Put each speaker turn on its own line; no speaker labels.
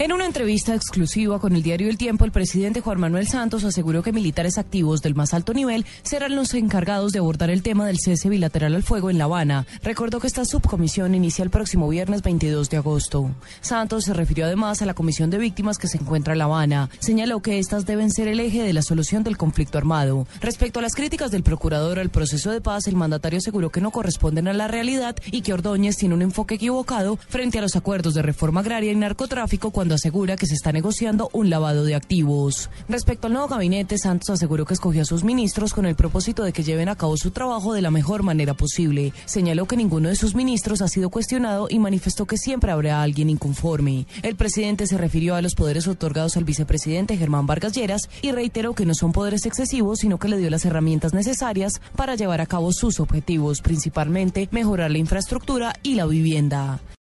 En una entrevista exclusiva con el diario El Tiempo, el presidente Juan Manuel Santos aseguró que militares activos del más alto nivel serán los encargados de abordar el tema del cese bilateral al fuego en La Habana. Recordó que esta subcomisión inicia el próximo viernes 22 de agosto. Santos se refirió además a la comisión de víctimas que se encuentra en La Habana. Señaló que estas deben ser el eje de la solución del conflicto armado. Respecto a las críticas del procurador al proceso de paz, el mandatario aseguró que no corresponden a la realidad y que Ordóñez tiene un enfoque equivocado frente a los acuerdos de reforma agraria y narcotráfico cuando asegura que se está negociando un lavado de activos. Respecto al nuevo gabinete, Santos aseguró que escogió a sus ministros con el propósito de que lleven a cabo su trabajo de la mejor manera posible. Señaló que ninguno de sus ministros ha sido cuestionado y manifestó que siempre habrá alguien inconforme. El presidente se refirió a los poderes otorgados al vicepresidente Germán Vargas Lleras y reiteró que no son poderes excesivos, sino que le dio las herramientas necesarias para llevar a cabo sus objetivos, principalmente mejorar la infraestructura y la vivienda.